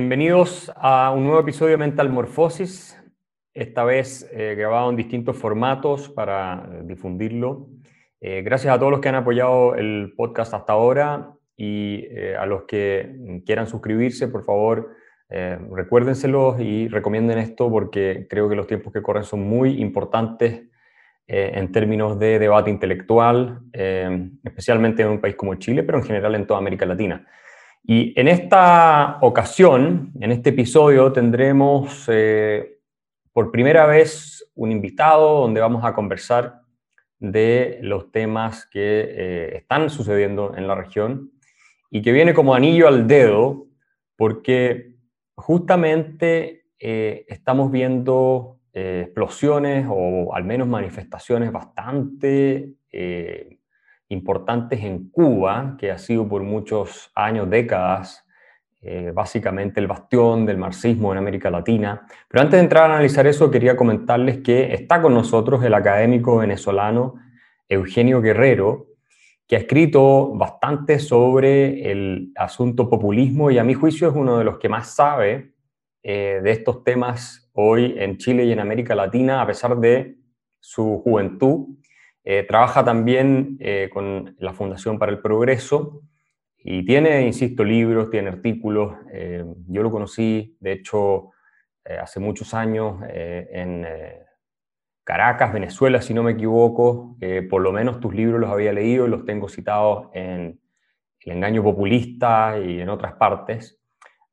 Bienvenidos a un nuevo episodio de Mental Morphosis, esta vez eh, grabado en distintos formatos para eh, difundirlo. Eh, gracias a todos los que han apoyado el podcast hasta ahora y a los que quieran suscribirse, por favor, recuérdenselos y recomienden esto porque creo que los tiempos que corren son muy importantes en términos de debate intelectual, especialmente en un país como Chile, pero en general en toda América Latina. Y en esta ocasión, en este episodio, tendremos eh, por primera vez un invitado donde vamos a conversar de los temas que eh, están sucediendo en la región y que viene como anillo al dedo porque justamente eh, estamos viendo explosiones o al menos manifestaciones bastante importantes en Cuba, que ha sido por muchos años, décadas, eh, básicamente el bastión del marxismo en América Latina. Pero antes de entrar a analizar eso, quería comentarles que está con nosotros el académico venezolano Eugenio Guerrero, que ha escrito bastante sobre el asunto populismo y a mi juicio es uno de los que más sabe eh, de estos temas hoy en Chile y en América Latina, a pesar de su juventud eh, trabaja también eh, con la Fundación para el Progreso y tiene, insisto, libros, tiene artículos. Eh, yo lo conocí, de hecho, hace muchos años en Caracas, Venezuela, si no me equivoco. por lo menos tus libros los había leído y los tengo citados en El engaño populista y en otras partes.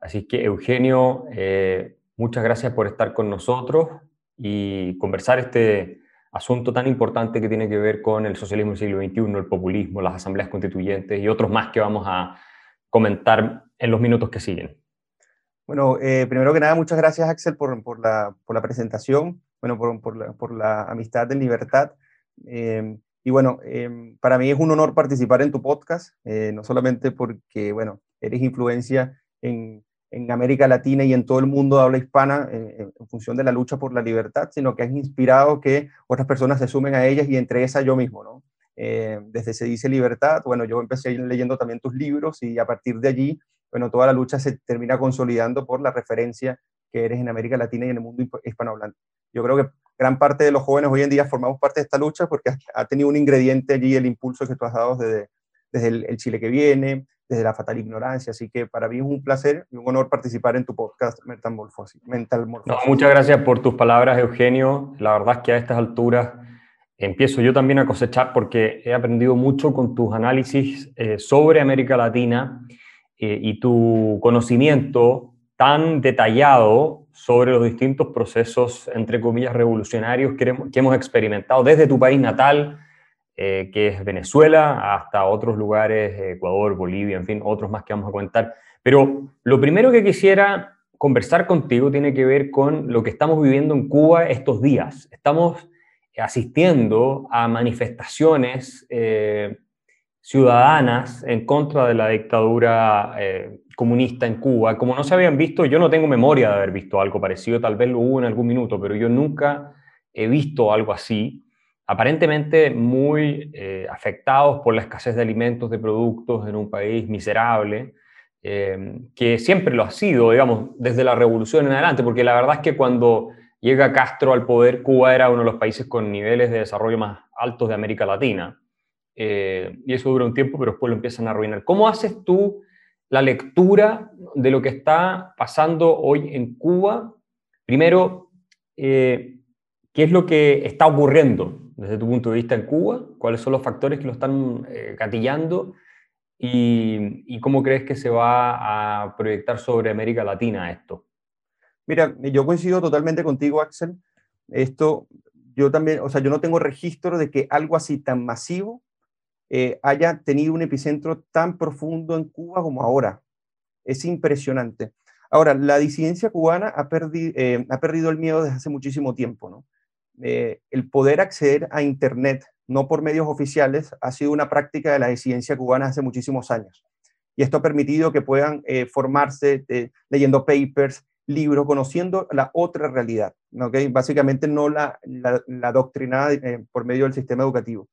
Así que, Eugenio, muchas gracias por estar con nosotros y conversar este asunto tan importante que tiene que ver con el socialismo del siglo XXI, el populismo, las asambleas constituyentes y otros más que vamos a comentar en los minutos que siguen. Bueno, eh, primero que nada, muchas gracias Axel por, por, la, por la, presentación, bueno, por, por, la, la, amistad en libertad. Eh, y bueno, eh, para mí es un honor participar en tu podcast, no solamente porque, bueno, eres influencia en, en América Latina y en todo el mundo de habla hispana en función de la lucha por la libertad, sino que has inspirado que otras personas se sumen a ellas y entre esas yo mismo, ¿no? Eh, desde Se dice libertad, bueno, yo empecé leyendo también tus libros y a partir de allí, bueno, toda la lucha se termina consolidando por la referencia que eres en América Latina y en el mundo hispanohablante. Yo creo que gran parte de los jóvenes hoy en día formamos parte de esta lucha porque ha tenido un ingrediente allí el impulso que tú has dado desde, desde el Chile que viene, desde la fatal ignorancia. Así que para mí es un placer y un honor participar en tu podcast Metamorfosis. muchas gracias por tus palabras, Eugenio. La verdad es que a estas alturas empiezo yo también a cosechar porque he aprendido mucho con tus análisis eh, sobre América Latina eh, y tu conocimiento tan detallado sobre los distintos procesos, entre comillas, revolucionarios que hemos experimentado desde tu país natal, eh, que es Venezuela, hasta otros lugares, Ecuador, Bolivia, en fin, otros más que vamos a comentar. Pero lo primero que quisiera conversar contigo tiene que ver con lo que estamos viviendo en Cuba estos días. Estamos asistiendo a manifestaciones eh, ciudadanas en contra de la dictadura eh, comunista en Cuba. Como no se habían visto, yo no tengo memoria de haber visto algo parecido, tal vez lo hubo en algún minuto, pero yo nunca he visto algo así aparentemente muy eh, afectados por la escasez de alimentos, de productos en un país miserable, eh, que siempre lo ha sido, digamos, desde la revolución en adelante, porque la verdad es que cuando llega Castro al poder, Cuba era uno de los países con niveles de desarrollo más altos de América Latina. Eh, y eso dura un tiempo, pero después lo empiezan a arruinar. ¿Cómo haces tú la lectura de lo que está pasando hoy en Cuba? Primero, ¿qué es lo que está ocurriendo desde tu punto de vista en Cuba? ¿Cuáles son los factores que lo están eh? Y, cómo crees que se va a proyectar sobre América Latina esto? Mira, yo coincido totalmente contigo, Axel. Esto, yo también, o sea, yo no tengo registro de que algo así tan masivo eh, haya tenido un epicentro tan profundo en Cuba como ahora. Es impresionante. Ahora, la disidencia cubana ha, eh, ha perdido el miedo desde hace muchísimo tiempo, ¿no? Eh, el poder acceder a Internet, no por medios oficiales, ha sido una práctica de la disidencia cubana hace muchísimos años. Y esto ha permitido que puedan eh, formarse eh, leyendo papers, libros, conociendo la otra realidad, básicamente no la, la, doctrina por medio del sistema educativo.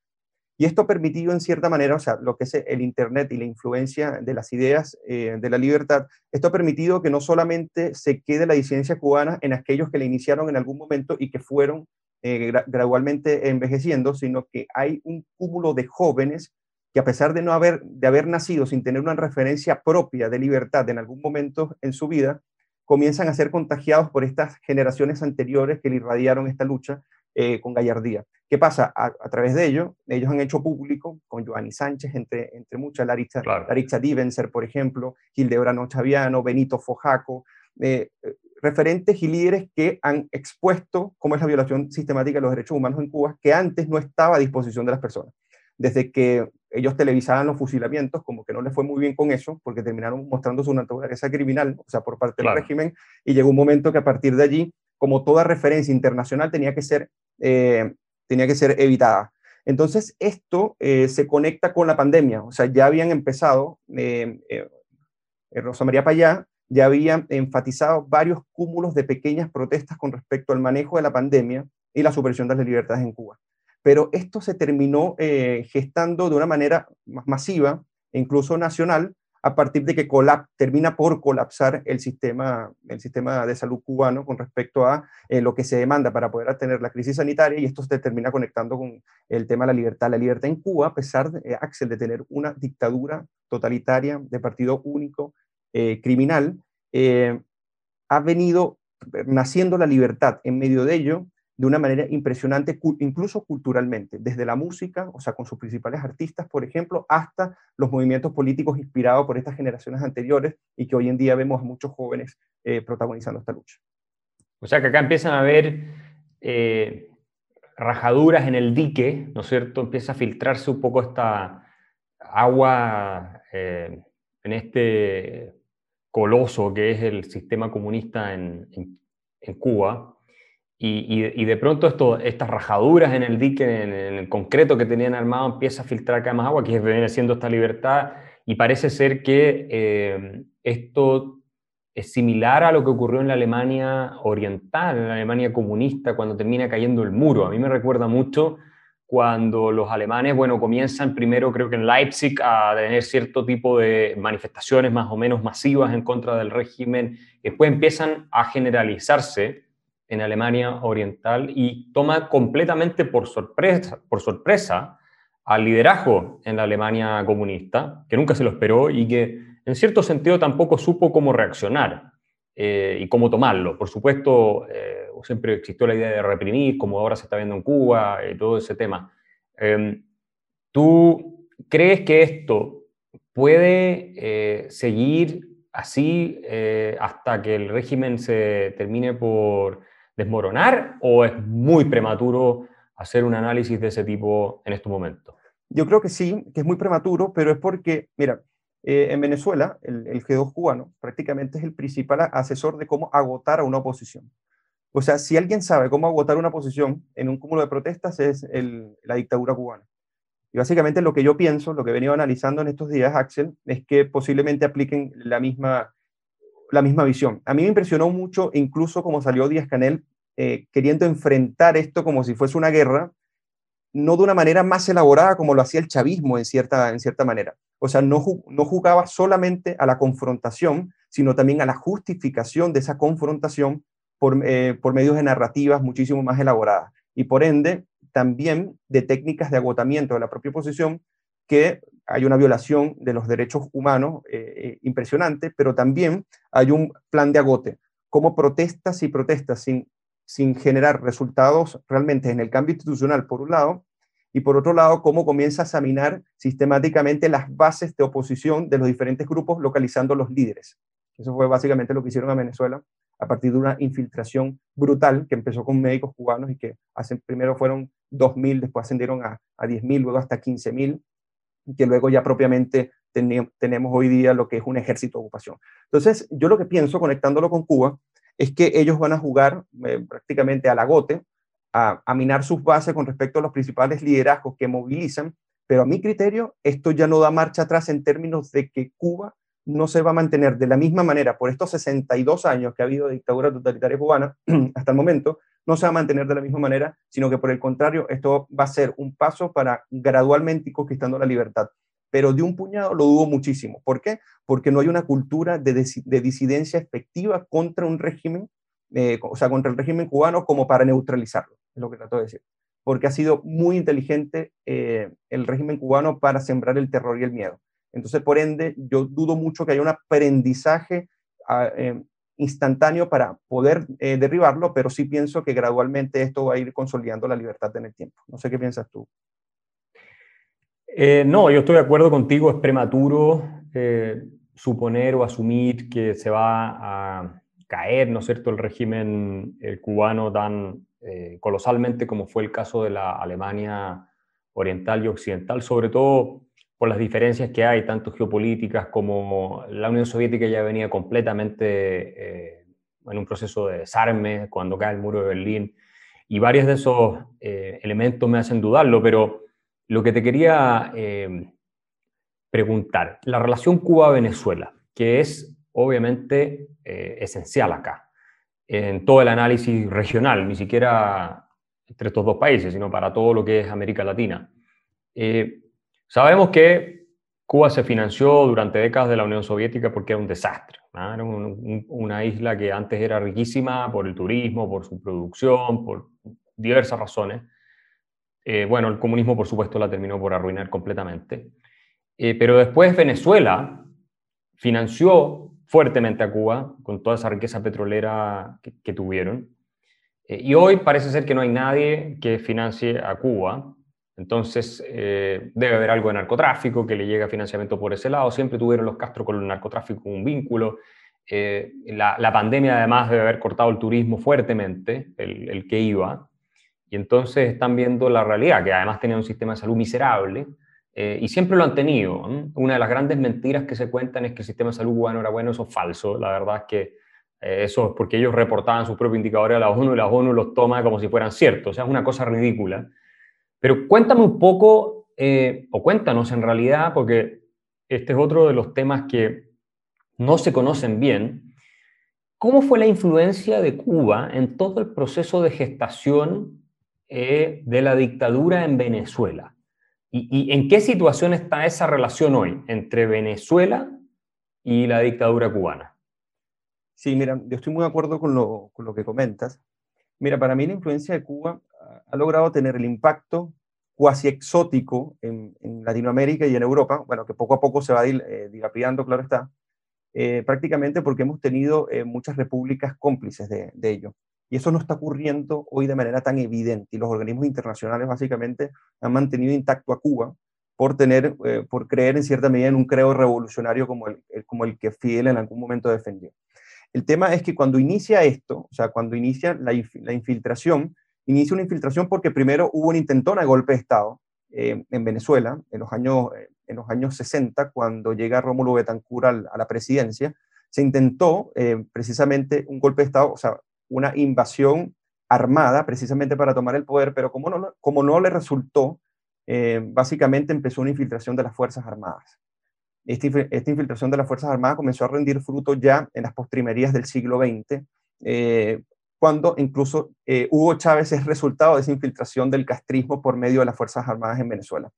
Y esto ha permitido en cierta manera, o sea, lo que es el Internet y la influencia de las ideas de la libertad, esto ha permitido que no solamente se quede la disidencia cubana en aquellos que la iniciaron en algún momento y que fueron eh, gradualmente envejeciendo, sino que hay un cúmulo de jóvenes que a pesar de no haber, de haber nacido sin tener una referencia propia de libertad en algún momento en su vida, comienzan a ser contagiados por estas generaciones anteriores que le irradiaron esta lucha eh, con gallardía. ¿Qué pasa? A, través de ello, ellos han hecho público, con Joanny Sánchez, entre, entre muchas, Laritza, claro. Divenser, por ejemplo, Hildebrand Chaviano, Benito Fojaco, eh, eh, referentes y líderes que han expuesto cómo es la violación sistemática de los derechos humanos en Cuba, que antes no estaba a disposición de las personas. Desde que ellos televisaban los fusilamientos, como que no les fue muy bien con eso, porque terminaron mostrando su naturaleza criminal, o sea, por parte del régimen, y llegó un momento que a partir de allí, como toda referencia internacional, tenía que ser eh, tenía que ser evitada. Entonces, esto eh, se conecta con la pandemia, o sea, ya habían empezado, eh, Rosa María Payá ya había enfatizado varios cúmulos de pequeñas protestas con respecto al manejo de la pandemia y la supresión de las libertades en Cuba. Pero esto se terminó gestando de una manera más masiva, incluso nacional, a partir de que termina por colapsar el sistema, el sistema de salud cubano con respecto a eh, lo que se demanda para poder atender la crisis sanitaria y esto se termina conectando con el tema de la libertad. La libertad en Cuba, a pesar, de, eh, Axel, de tener una dictadura totalitaria de partido único eh, criminal, ha venido naciendo la libertad en medio de ello de una manera impresionante, incluso culturalmente, desde la música, o sea, con sus principales artistas, por ejemplo, hasta los movimientos políticos inspirados por estas generaciones anteriores y que hoy en día vemos a muchos jóvenes eh, protagonizando esta lucha. O sea, que acá empiezan a haber eh, rajaduras en el dique, ¿no es cierto? Empieza a filtrarse un poco esta agua eh, en este coloso que es el sistema comunista en, en Cuba y, de pronto esto, estas rajaduras en el dique, en, el concreto que tenían armado, empieza a filtrar cada más agua, que viene siendo esta libertad, y parece ser que eh, esto es similar a lo que ocurrió en la Alemania oriental, en la Alemania comunista, cuando termina cayendo el muro. A mí me recuerda mucho cuando los alemanes, bueno, comienzan primero, creo que en Leipzig, a tener cierto tipo de manifestaciones más o menos masivas en contra del régimen, después empiezan a generalizarse en Alemania Oriental y toma completamente por sorpresa, por sorpresa al liderazgo en la Alemania comunista, que nunca se lo esperó y que en cierto sentido tampoco supo cómo reaccionar eh, y cómo tomarlo. Por supuesto, eh, siempre existió la idea de reprimir, como ahora se está viendo en Cuba, y todo ese tema. Em, ¿Tú crees que esto puede eh, seguir así hasta que el régimen se termine por desmoronar o es muy prematuro hacer un análisis de ese tipo en estos momentos? Yo creo que sí, que es muy prematuro, pero es porque, mira, eh, en Venezuela el, G2 cubano prácticamente es el principal asesor de cómo agotar a una oposición. O sea, si alguien sabe cómo agotar una oposición en un cúmulo de protestas es la dictadura cubana. Y básicamente lo que yo pienso, lo que he venido analizando en estos días, Axel, es que posiblemente apliquen la misma la misma visión. A mí me impresionó mucho, incluso como salió Díaz Canel, eh, queriendo enfrentar esto como si fuese una guerra, no de una manera más elaborada como lo hacía el chavismo en cierta, en cierta manera. O sea, no, no jugaba solamente a la confrontación, sino también a la justificación de esa confrontación por, eh, medios de narrativas muchísimo más elaboradas. Y por ende, también de técnicas de agotamiento de la propia oposición que hay una violación de los derechos humanos eh, eh, impresionante, pero también hay un plan de agote, como protestas y protestas sin, sin generar resultados realmente en el cambio institucional, por un lado, y por otro lado, cómo comienza a examinar sistemáticamente las bases de oposición de los diferentes grupos, localizando los líderes. Eso fue básicamente lo que hicieron a Venezuela a partir de una infiltración brutal que empezó con médicos cubanos y que primero fueron 2.000, después ascendieron a, a 10.000, luego hasta 15.000, que luego ya propiamente tenemos hoy día lo que es un ejército de ocupación. Entonces, yo lo que pienso, conectándolo con Cuba, es que ellos van a jugar eh, prácticamente al agote, a, a, minar sus bases con respecto a los principales liderazgos que movilizan, pero a mi criterio, esto ya no da marcha atrás en términos de que Cuba no se va a mantener de la misma manera por estos 62 años que ha habido dictadura totalitaria cubana hasta el momento, no se va a mantener de la misma manera, sino que por el contrario, esto va a ser un paso para gradualmente conquistando la libertad. Pero de un puñado lo dudo muchísimo. ¿Por qué? Porque no hay una cultura de, disidencia efectiva contra un régimen, eh, o sea, contra el régimen cubano como para neutralizarlo, es lo que trato de decir. Porque ha sido muy inteligente eh, el régimen cubano para sembrar el terror y el miedo. Entonces, por ende, yo dudo mucho que haya un aprendizaje ah, eh, instantáneo para poder eh, derribarlo, pero sí pienso que gradualmente esto va a ir consolidando la libertad en el tiempo. No sé qué piensas tú. Eh, no, yo estoy de acuerdo contigo, es prematuro suponer o asumir que se va a caer, ¿no es cierto?, el régimen cubano tan colosalmente como fue el caso de la Alemania oriental y occidental, sobre todo por las diferencias que hay, tanto geopolíticas como la Unión Soviética ya venía completamente eh, en un proceso de desarme cuando cae el muro de Berlín, y varios de esos eh, elementos me hacen dudarlo, pero lo que te quería eh, preguntar, la relación Cuba-Venezuela, que es obviamente esencial acá, en todo el análisis regional, ni siquiera entre estos dos países, sino para todo lo que es América Latina. Sabemos que Cuba se financió durante décadas de la Unión Soviética porque era un desastre. Era una isla que antes era riquísima por el turismo, por su producción, por diversas razones. Eh, bueno, el comunismo, por supuesto, la terminó por arruinar completamente. Eh, pero después Venezuela financió fuertemente a Cuba con toda esa riqueza petrolera que, tuvieron. Eh, y hoy parece ser que no hay nadie que financie a Cuba. Entonces, eh, debe haber algo de narcotráfico que le llega financiamiento por ese lado. Siempre tuvieron los Castro con el narcotráfico un vínculo. Eh, la, pandemia además debe haber cortado el turismo fuertemente, el, que iba. Y entonces están viendo la realidad, que además tenían un sistema de salud miserable. Eh, y siempre lo han tenido. Una de las grandes mentiras que se cuentan es que el sistema de salud cubano era bueno, eso es falso. La verdad es que eso es porque ellos reportaban sus propios indicadores a la ONU y la ONU los toma como si fueran ciertos. O sea, es una cosa ridícula. Pero cuéntame un poco, eh, o cuéntanos en realidad, porque este es otro de los temas que no se conocen bien, ¿cómo fue la influencia de Cuba en todo el proceso de gestación eh, de la dictadura en Venezuela? ¿Y, en qué situación está esa relación hoy entre Venezuela y la dictadura cubana? Sí, mira, yo estoy muy de acuerdo con lo, con lo que comentas. Mira, para mí la influencia de Cuba ha logrado tener el impacto cuasi exótico en, Latinoamérica y en Europa, bueno, que poco a poco se va eh, dilapidando, claro está, eh, prácticamente porque hemos tenido eh, muchas repúblicas cómplices de, ello. Y eso no está ocurriendo hoy de manera tan evidente. Y los organismos internacionales básicamente han mantenido intacto a Cuba por, tener, por creer en cierta medida en un creo revolucionario como el, como el que Fidel en algún momento defendió. El tema es que cuando inicia esto, o sea, cuando inicia la, la infiltración, inicia una infiltración porque primero hubo un intentón de golpe de Estado eh, en Venezuela en los, años, eh, en los años 60, cuando llega Rómulo Betancourt a la presidencia, se intentó eh, precisamente un golpe de Estado, o sea, una invasión armada precisamente para tomar el poder, pero como no, como no le resultó, básicamente empezó una infiltración de las Fuerzas Armadas. Esta, esta, infiltración de las Fuerzas Armadas comenzó a rendir fruto ya en las postrimerías del siglo XX, cuando incluso eh, Hugo Chávez es resultado de esa infiltración del castrismo por medio de las Fuerzas Armadas en Venezuela.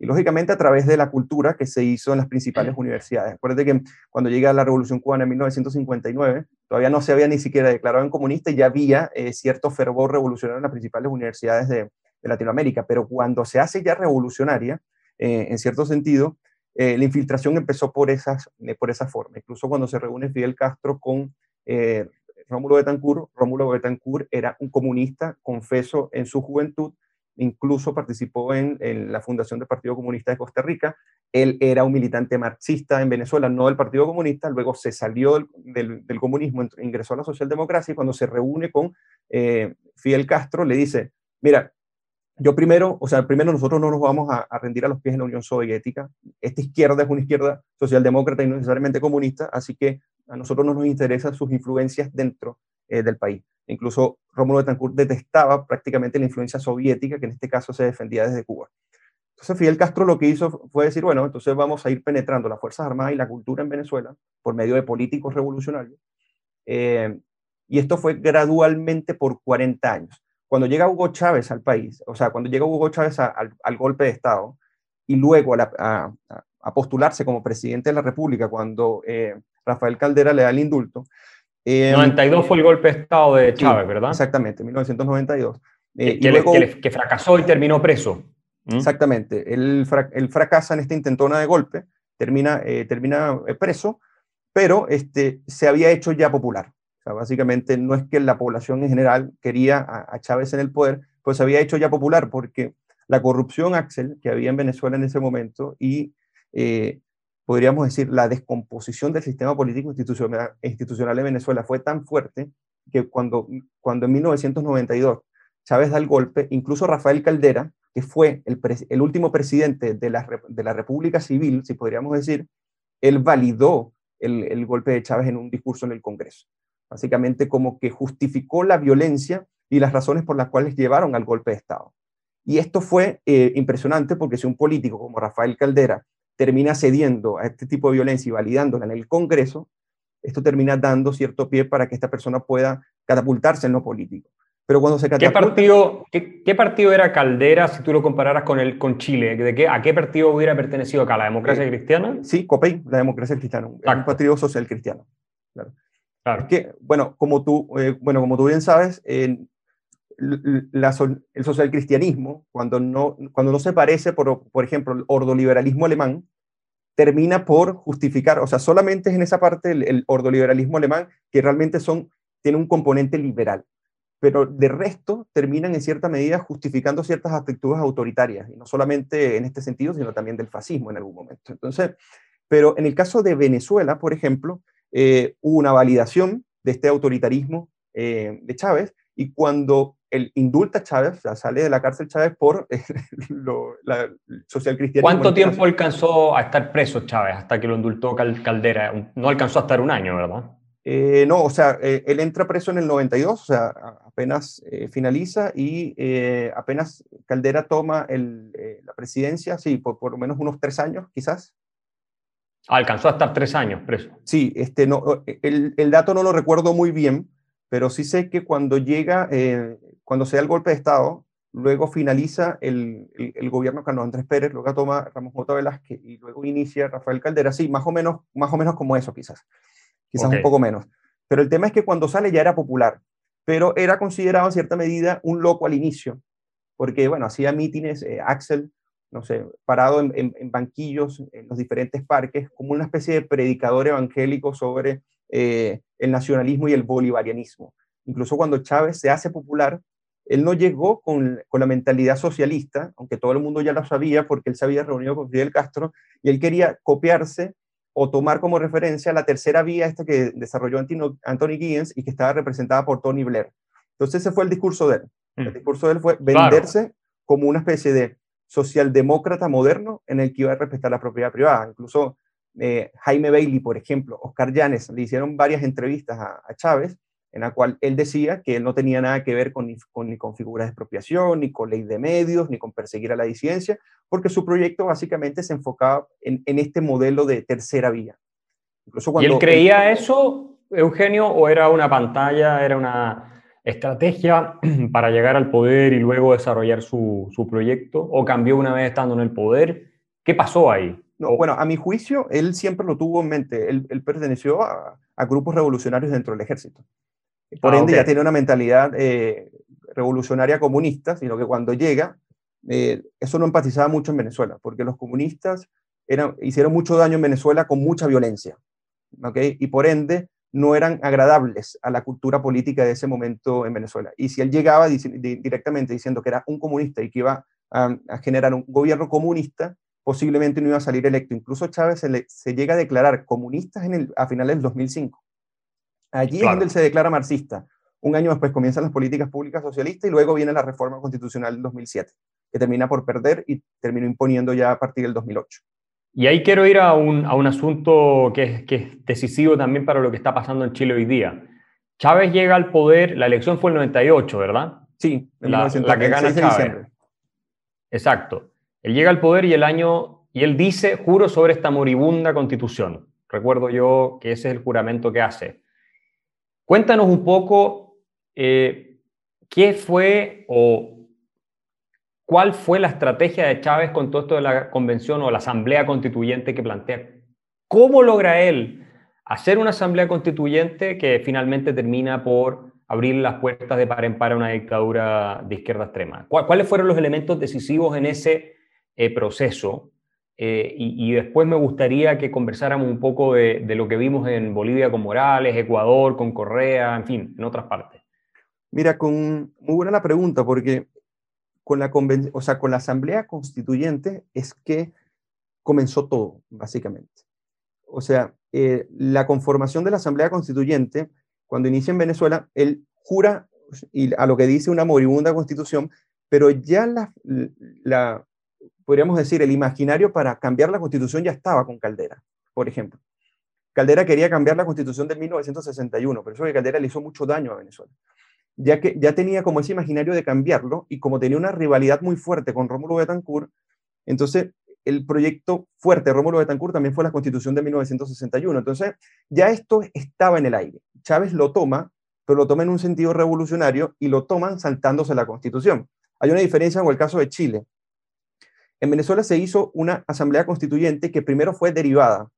Y lógicamente a través de la cultura que se hizo en las principales universidades. Acuérdate que cuando llega la Revolución Cubana en 1959, todavía no se había ni siquiera declarado en comunista y ya había eh, cierto fervor revolucionario en las principales universidades de, Latinoamérica. Pero cuando se hace ya revolucionaria, eh, en cierto sentido, la infiltración empezó por, esas, por esa forma. Incluso cuando se reúne Fidel Castro con Rómulo Betancourt. Rómulo Betancourt era un comunista, confeso, en su juventud, incluso participó en, la fundación del Partido Comunista de Costa Rica. Él era un militante marxista en Venezuela, no del Partido Comunista, luego se salió del, comunismo, ingresó a la socialdemocracia y cuando se reúne con eh, Fidel Castro le dice, mira, yo primero, o sea, primero nosotros no nos vamos a, a, rendir a los pies en la Unión Soviética. Esta izquierda es una izquierda socialdemócrata y no necesariamente comunista, así que a nosotros no nos interesan sus influencias dentro eh, del país. Incluso Rómulo Betancourt detestaba prácticamente la influencia soviética, que en este caso se defendía desde Cuba. Entonces Fidel Castro lo que hizo fue decir, bueno, entonces vamos a ir penetrando las Fuerzas Armadas y la cultura en Venezuela por medio de políticos revolucionarios. Eh, y esto fue gradualmente por 40 años. Cuando llega Hugo Chávez al país, o sea, cuando llega Hugo Chávez al, golpe de Estado y luego a, postularse como presidente de la República, cuando eh, Rafael Caldera le da el indulto. 92 fue el golpe de Estado de Chávez, ¿verdad? Exactamente, 1992. Eh, que, y luego, que, fracasó y terminó preso. ¿Mm? Exactamente, él, fracasa en esta intentona de golpe, termina, eh, termina eh, preso, pero este, se había hecho ya popular. O sea, básicamente no es que la población en general quería a, Chávez en el poder, pues se había hecho ya popular porque la corrupción, Axel, que había en Venezuela en ese momento y podríamos decir la descomposición del sistema político institucional, institucional de Venezuela fue tan fuerte que cuando, cuando en 1992 Chávez da el golpe, incluso Rafael Caldera, que fue el, el último presidente de la, de la, República Civil, si podríamos decir, él validó el, el, golpe de Chávez en un discurso en el Congreso. Básicamente como que justificó la violencia y las razones por las cuales llevaron al golpe de Estado. Y esto fue eh, impresionante porque si un político como Rafael Caldera termina cediendo a este tipo de violencia y validándola en el Congreso, esto termina dando cierto pie para que esta persona pueda catapultarse en lo político. Pero cuando se ¿Qué partido, qué, partido era Caldera si tú lo compararas con, el, con Chile? ¿De qué, ¿A qué partido hubiera pertenecido acá? ¿La democracia eh, cristiana? Sí, COPEI, la democracia cristiana, un partido social cristiano. Claro. que, bueno, como tú, eh, bueno, como tú bien sabes, el social cristianismo, cuando no, cuando no se parece, por, por ejemplo, el ordoliberalismo alemán, termina por justificar, o sea, solamente es en esa parte el, el ordoliberalismo alemán que realmente son, tiene un componente liberal pero de resto terminan en cierta medida justificando ciertas actitudes autoritarias, y no solamente en este sentido, sino también del fascismo en algún momento. Entonces, pero en el caso de Venezuela, por ejemplo, eh, hubo una validación de este autoritarismo eh, de Chávez, y cuando el indulta a Chávez, o sea, sale de la cárcel Chávez por lo, la social cristiana. ¿Cuánto tiempo alcanzó a estar preso Chávez hasta que lo indultó Caldera? No alcanzó a estar un año, ¿verdad? Eh, no, o sea, eh, él entra preso en el 92, o sea, apenas eh, finaliza y apenas Caldera toma la presidencia, sí, por, por lo menos unos tres años, quizás. Alcanzó a estar tres años preso. Sí, este, no, el, el dato no lo recuerdo muy bien, pero sí sé que cuando llega, cuando se da el golpe de Estado, luego finaliza el, el, gobierno Carlos Andrés Pérez, luego toma Ramos J. Velázquez y luego inicia Rafael Caldera, sí, más o menos, más o menos como eso quizás quizás un poco menos. Pero el tema es que cuando sale ya era popular, pero era considerado en cierta medida un loco al inicio, porque, bueno, hacía mítines, eh, Axel, no sé, parado en, banquillos en los diferentes parques, como una especie de predicador evangélico sobre eh, el nacionalismo y el bolivarianismo. Incluso cuando Chávez se hace popular, él no llegó con, con, la mentalidad socialista, aunque todo el mundo ya lo sabía porque él se había reunido con Fidel Castro, y él quería copiarse o tomar como referencia la tercera vía esta que desarrolló Anthony Giddens y que estaba representada por Tony Blair. Entonces ese fue el discurso de él. El mm. discurso de él fue venderse como una especie de socialdemócrata moderno en el que iba a respetar la propiedad privada. Incluso eh, Jaime Bailey, por ejemplo, Oscar Llanes, le hicieron varias entrevistas a, a Chávez en la cual él decía que él no tenía nada que ver con, ni, con, ni con figuras de expropiación, ni con ley de medios, ni con perseguir a la disidencia, porque su proyecto básicamente se enfocaba en, en este modelo de tercera vía. Incluso cuando ¿Y él creía eso, Eugenio, o era una pantalla, era una estrategia para llegar al poder y luego desarrollar su, su proyecto, o cambió una vez estando en el poder? ¿Qué pasó ahí? No, bueno, a mi juicio, él siempre lo tuvo en mente. Él, él perteneció a, a, grupos revolucionarios dentro del ejército. Por ah, ende, ya tiene una mentalidad eh, revolucionaria comunista, sino que cuando llega, eh, eso no empatizaba mucho en Venezuela, porque los comunistas eran, hicieron mucho daño en Venezuela con mucha violencia, ¿okay? y por ende no eran agradables a la cultura política de ese momento en Venezuela. Y si él llegaba directamente diciendo que era un comunista y que iba a, generar un gobierno comunista, posiblemente no iba a salir electo. Incluso Chávez se, se llega a declarar comunista en el, a finales del 2005. Allí es donde él se declara marxista. Un año después comienzan las políticas públicas socialistas y luego viene la reforma constitucional del 2007, que termina por perder y terminó imponiendo ya a partir del 2008. Y ahí quiero ir a un, a un asunto que es, que es decisivo también para lo que está pasando en Chile hoy día. Chávez llega al poder, la elección fue el 98, ¿verdad? Sí, la, la que gana Chávez. Exacto. Él llega al poder y el año, y él dice, juro sobre esta moribunda constitución. Recuerdo yo que ese es el juramento que hace. Cuéntanos un poco eh, qué fue o cuál fue la estrategia de Chávez con todo esto de la convención o la asamblea constituyente que plantea. ¿Cómo logra él hacer una asamblea constituyente que finalmente termina por abrir las puertas de par en par a una dictadura de izquierda extrema? ¿Cuáles fueron los elementos decisivos en ese eh, proceso? Eh, y, después me gustaría que conversáramos un poco de, lo que vimos en Bolivia con Morales, Ecuador con Correa, en fin, en otras partes. Mira, con, muy buena la pregunta, porque con la, o sea, con la Asamblea Constituyente es que comenzó todo, básicamente. O sea, eh, la conformación de la Asamblea Constituyente, cuando inicia en Venezuela, él jura y a lo que dice una moribunda constitución, pero ya la, la, podríamos decir, el imaginario para cambiar la constitución ya estaba con Caldera, por ejemplo. Caldera quería cambiar la constitución de 1961, pero eso que Caldera le hizo mucho daño a Venezuela. Ya que ya tenía como ese imaginario de cambiarlo y como tenía una rivalidad muy fuerte con Rómulo Betancourt, entonces el proyecto fuerte de Rómulo Betancourt también fue la constitución de 1961. Entonces ya esto estaba en el aire. Chávez lo toma, pero lo toma en un sentido revolucionario y lo toman saltándose la constitución. Hay una diferencia con el caso de Chile. En Venezuela se hizo una asamblea constituyente que primero fue derivada,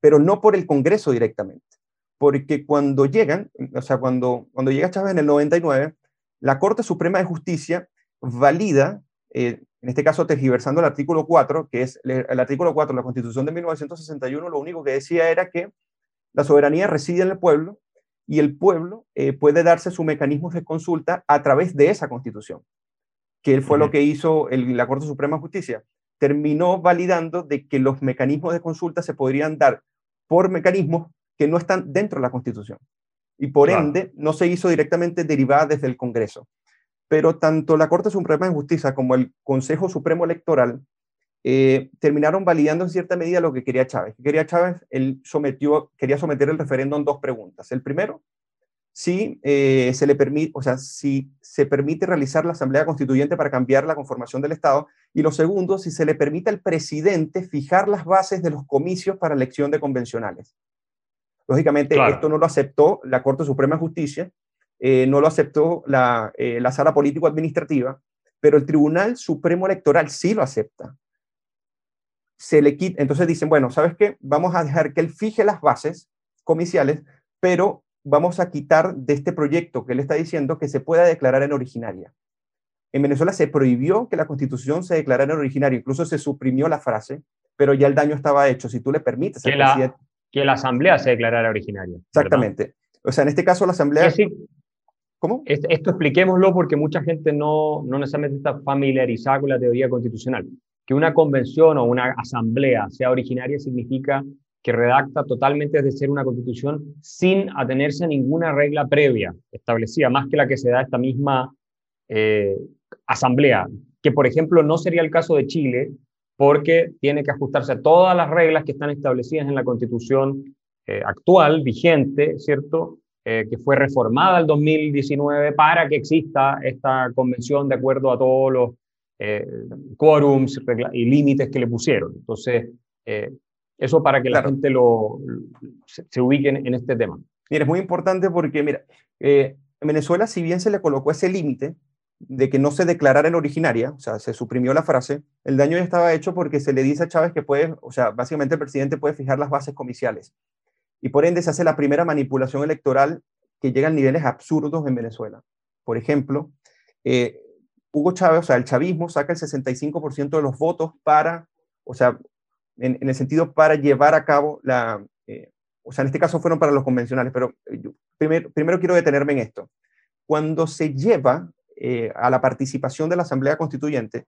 pero no por el Congreso directamente, porque cuando llegan, o sea, cuando, cuando llega Chávez en el 99, la Corte Suprema de Justicia valida, eh, en este caso tergiversando el artículo 4, que es el, artículo 4 de la Constitución de 1961, lo único que decía era que la soberanía reside en el pueblo y el pueblo eh, puede darse sus mecanismos de consulta a través de esa constitución que fue lo que hizo la Corte Suprema de Justicia, terminó validando de que los mecanismos de consulta se podrían dar por mecanismos que no están dentro de la Constitución. Y por ende, no se hizo directamente derivada desde el Congreso. Pero tanto la Corte Suprema de Justicia como el Consejo Supremo Electoral eh, terminaron validando en cierta medida lo que quería Chávez. Quería Chávez, él sometió, quería someter el referéndum dos preguntas. El primero, si eh, se le permite, o sea, si se permite realizar la Asamblea Constituyente para cambiar la conformación del Estado. Y lo segundo, si se le permite al presidente fijar las bases de los comicios para elección de convencionales. Lógicamente, esto no lo aceptó la Corte Suprema de Justicia, eh, no lo aceptó la, eh, la sala político-administrativa, pero el Tribunal Supremo Electoral sí lo acepta. Se le quita, entonces dicen, bueno, ¿sabes qué? Vamos a dejar que él fije las bases comiciales, pero vamos a quitar de este proyecto que él está diciendo que se pueda declarar en originaria. En Venezuela se prohibió que la constitución se declarara en originaria, incluso se suprimió la frase, pero ya el daño estaba hecho. Si tú le permites que, la, que la asamblea se declarara originaria. Exactamente. O sea, en este caso la asamblea... ¿Cómo? Esto expliquémoslo porque mucha gente no, no necesariamente está familiarizada con la teoría constitucional. Que una convención o una asamblea sea originaria significa que redacta totalmente desde ser una constitución sin atenerse a ninguna regla previa establecida, más que la que se da esta misma eh, asamblea, que por ejemplo no sería el caso de Chile, porque tiene que ajustarse a todas las reglas que están establecidas en la constitución eh, actual, vigente, ¿cierto? Eh, que fue reformada el 2019 para que exista esta convención de acuerdo a todos los quórums y límites que le pusieron. Entonces, eso para que la gente lo, se, ubique en, este tema. Mira, es muy importante porque, mira, eh, en Venezuela, si bien se le colocó ese límite de que no se declarara en originaria, o sea, se suprimió la frase, el daño ya estaba hecho porque se le dice a Chávez que puede, o sea, básicamente el presidente puede fijar las bases comiciales. Y por ende se hace la primera manipulación electoral que llega a niveles absurdos en Venezuela. Por ejemplo, eh, Hugo Chávez, o sea, el chavismo saca el 65% de los votos para, o sea, en, el sentido para llevar a cabo la, eh, o sea, en este caso fueron para los convencionales, pero eh, primero, quiero detenerme en esto. Cuando se lleva eh, a la participación de la Asamblea Constituyente,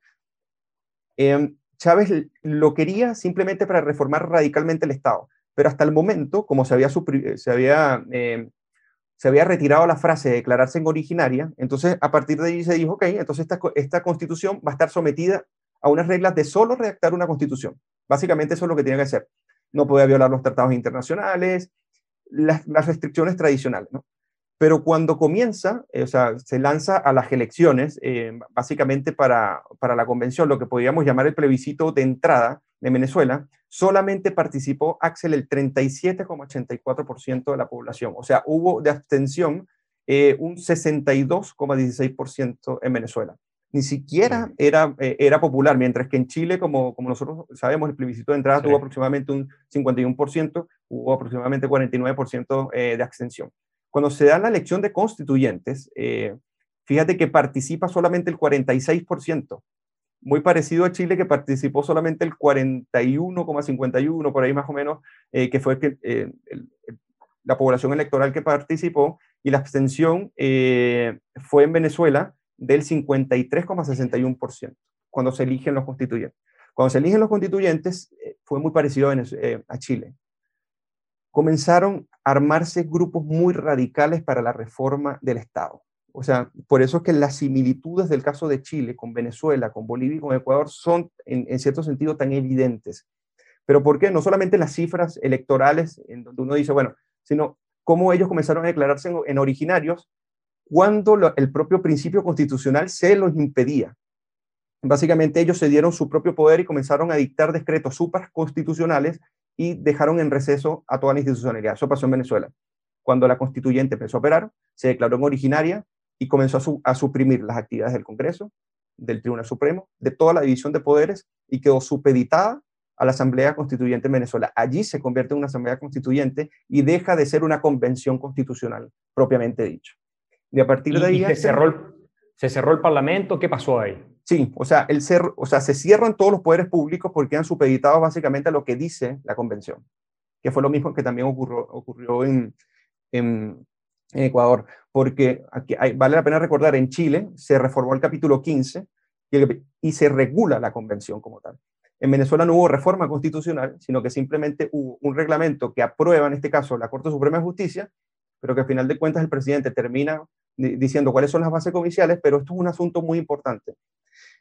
em, Chávez lo quería simplemente para reformar radicalmente el Estado, pero hasta el momento, como se había, se había, em, se había retirado la frase de declararse en originaria, entonces a partir de ahí se dijo, ok, entonces esta, esta constitución va a estar sometida a unas reglas de solo redactar una constitución. Básicamente eso es lo que tiene que hacer. No puede violar los tratados internacionales, las, restricciones tradicionales. Pero cuando comienza, o sea, se lanza a las elecciones, básicamente para, para la convención, lo que podríamos llamar el plebiscito de entrada de Venezuela, solamente participó Axel el 37,84% de la población. O sea, hubo de abstención eh, un 62,16% en Venezuela. Ni siquiera era, eh, era popular, mientras que en Chile, como, como nosotros sabemos, el plebiscito de entrada tuvo aproximadamente un 51%, hubo aproximadamente 49% eh, de abstención. Cuando se da la elección de constituyentes, fíjate que participa solamente el 46%, muy parecido a Chile, que participó solamente el 41,51, por ahí más o menos, que fue que, la población electoral que participó, y la abstención eh, fue en Venezuela del 53,61% cuando se eligen los constituyentes. Cuando se eligen los constituyentes eh, fue muy parecido a, eh, a Chile. Comenzaron a armarse grupos muy radicales para la reforma del Estado. O sea, por eso es que las similitudes del caso de Chile con Venezuela, con Bolivia y con Ecuador son en, cierto sentido tan evidentes. Pero ¿por qué? No solamente las cifras electorales, en donde uno dice, bueno, sino cómo ellos comenzaron a declararse en, originarios cuando el propio principio constitucional se los impedía. Básicamente ellos se dieron su propio poder y comenzaron a dictar decretos supraconstitucionales y dejaron en receso a toda la institucionalidad. Eso pasó en Venezuela. Cuando la constituyente empezó a operar, se declaró en originaria y comenzó a, suprimir las actividades del Congreso, del Tribunal Supremo, de toda la división de poderes y quedó supeditada a la Asamblea Constituyente en Venezuela. Allí se convierte en una Asamblea Constituyente y deja de ser una convención constitucional propiamente dicho. Y a partir de ahí... se, cerró el, ¿Se cerró el Parlamento? ¿Qué pasó ahí? Sí, o sea, el o sea, se cierran todos los poderes públicos porque han supeditados básicamente a lo que dice la convención, que fue lo mismo que también ocurrió, ocurrió en, en, Ecuador, porque aquí vale la pena recordar, en Chile se reformó el capítulo 15 y se regula la convención como tal. En Venezuela no hubo reforma constitucional, sino que simplemente hubo un reglamento que aprueba, en este caso, la Corte Suprema de Justicia, pero que al final de cuentas el presidente termina diciendo cuáles son las bases comerciales, pero esto es un asunto muy importante.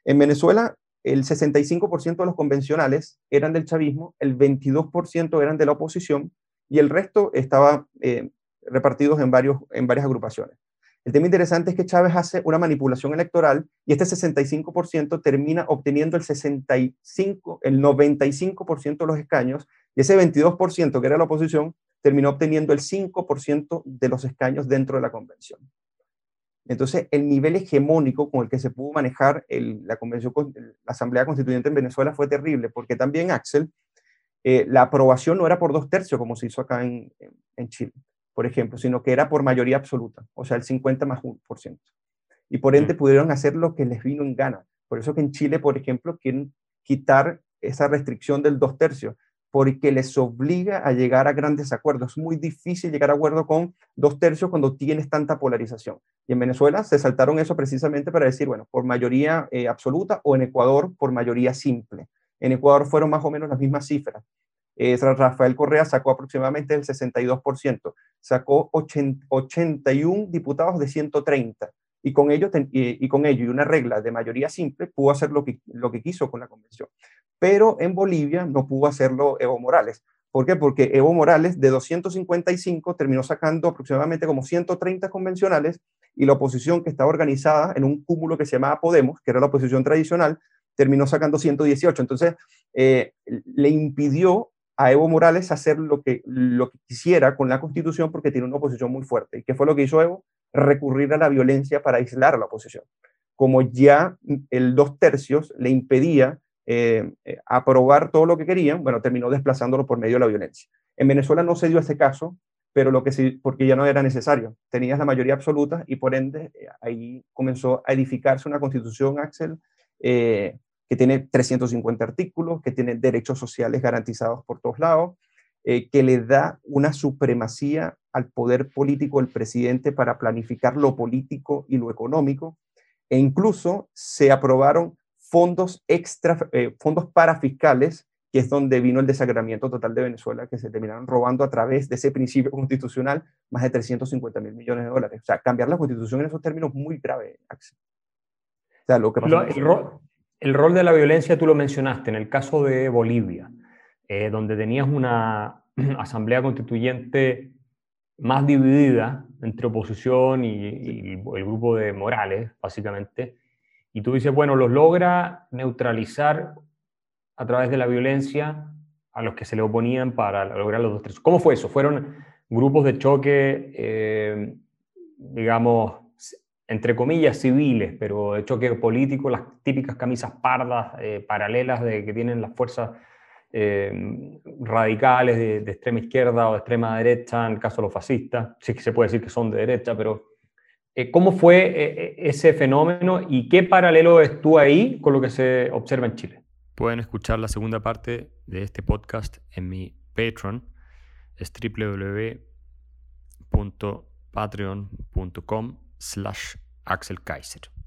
En Venezuela, el 65% de los convencionales eran del chavismo, el 22% eran de la oposición y el resto estaba eh, repartidos en, varios, en varias agrupaciones. El tema interesante es que Chávez hace una manipulación electoral y este 65% termina obteniendo el 65, el 95% de los escaños y ese 22% que era la oposición terminó obteniendo el 5% de los escaños dentro de la convención. Entonces, el nivel hegemónico con el que se pudo manejar la, convención, la Asamblea Constituyente en Venezuela fue terrible, porque también, Axel, eh, la aprobación no era por dos tercios como se hizo acá en Chile por ejemplo, sino que era por mayoría absoluta, o sea, el 50 más 1%. Y por ende mm. pudieron hacer lo que les vino en gana. Por eso que en Chile, por ejemplo, quieren quitar esa restricción del dos tercios, porque les obliga a llegar a grandes acuerdos. Es muy difícil llegar a acuerdo con dos tercios cuando tienes tanta polarización. Y en Venezuela se saltaron eso precisamente para decir, bueno, por mayoría eh, absoluta o en Ecuador por mayoría simple. En Ecuador fueron más o menos las mismas cifras. Eh, Rafael Correa sacó aproximadamente el 62%, sacó 81 diputados de 130 y con, ello y, con ello y una regla de mayoría simple pudo hacer lo que, lo que quiso con la convención. Pero en Bolivia no pudo hacerlo Evo Morales. ¿Por qué? Porque Evo Morales de 255 terminó sacando aproximadamente como 130 convencionales y la oposición que estaba organizada en un cúmulo que se llamaba Podemos, que era la oposición tradicional, terminó sacando 118. Entonces, eh, le impidió a Evo Morales hacer lo que, lo que quisiera con la constitución porque tiene una oposición muy fuerte. ¿Y qué fue lo que hizo Evo? Recurrir a la violencia para aislar a la oposición. Como ya el dos tercios le impedía eh, eh, aprobar todo lo que querían, bueno, terminó desplazándolo por medio de la violencia. En Venezuela no se dio ese caso, pero lo que sí, porque ya no era necesario. Tenías la mayoría absoluta y por ende eh, ahí comenzó a edificarse una constitución, Axel, que tiene 350 artículos, que tiene derechos sociales garantizados por todos lados, eh, que le da una supremacía al poder político del presidente para planificar lo político y lo económico, e incluso se aprobaron fondos extra, eh, fondos parafiscales, que es donde vino el desagramiento total de Venezuela, que se terminaron robando a través de ese principio constitucional más de 350 mil millones de dólares. O sea, cambiar la constitución en esos términos muy grave, Axel. O sea, lo que pasó el rol de la violencia tú lo mencionaste en el caso de Bolivia, eh, donde tenías una asamblea constituyente más dividida entre oposición y, el grupo de Morales, básicamente. Y tú dices, bueno, los logra neutralizar a través de la violencia a los que se le oponían para lograr los dos tres. ¿Cómo fue eso? ¿Fueron grupos de choque, eh, digamos, entre comillas, civiles, pero de choque político, las típicas camisas pardas eh, paralelas de, que tienen las fuerzas eh, radicales de, extrema izquierda o de extrema derecha, en el caso de los fascistas, sí que se puede decir que son de derecha, pero ¿cómo fue ese fenómeno y qué paralelo tú ahí con lo que se observa en Chile? Pueden escuchar la segunda parte de este podcast en mi Patreon. Es www.patreon.com slash Axel Kaiser.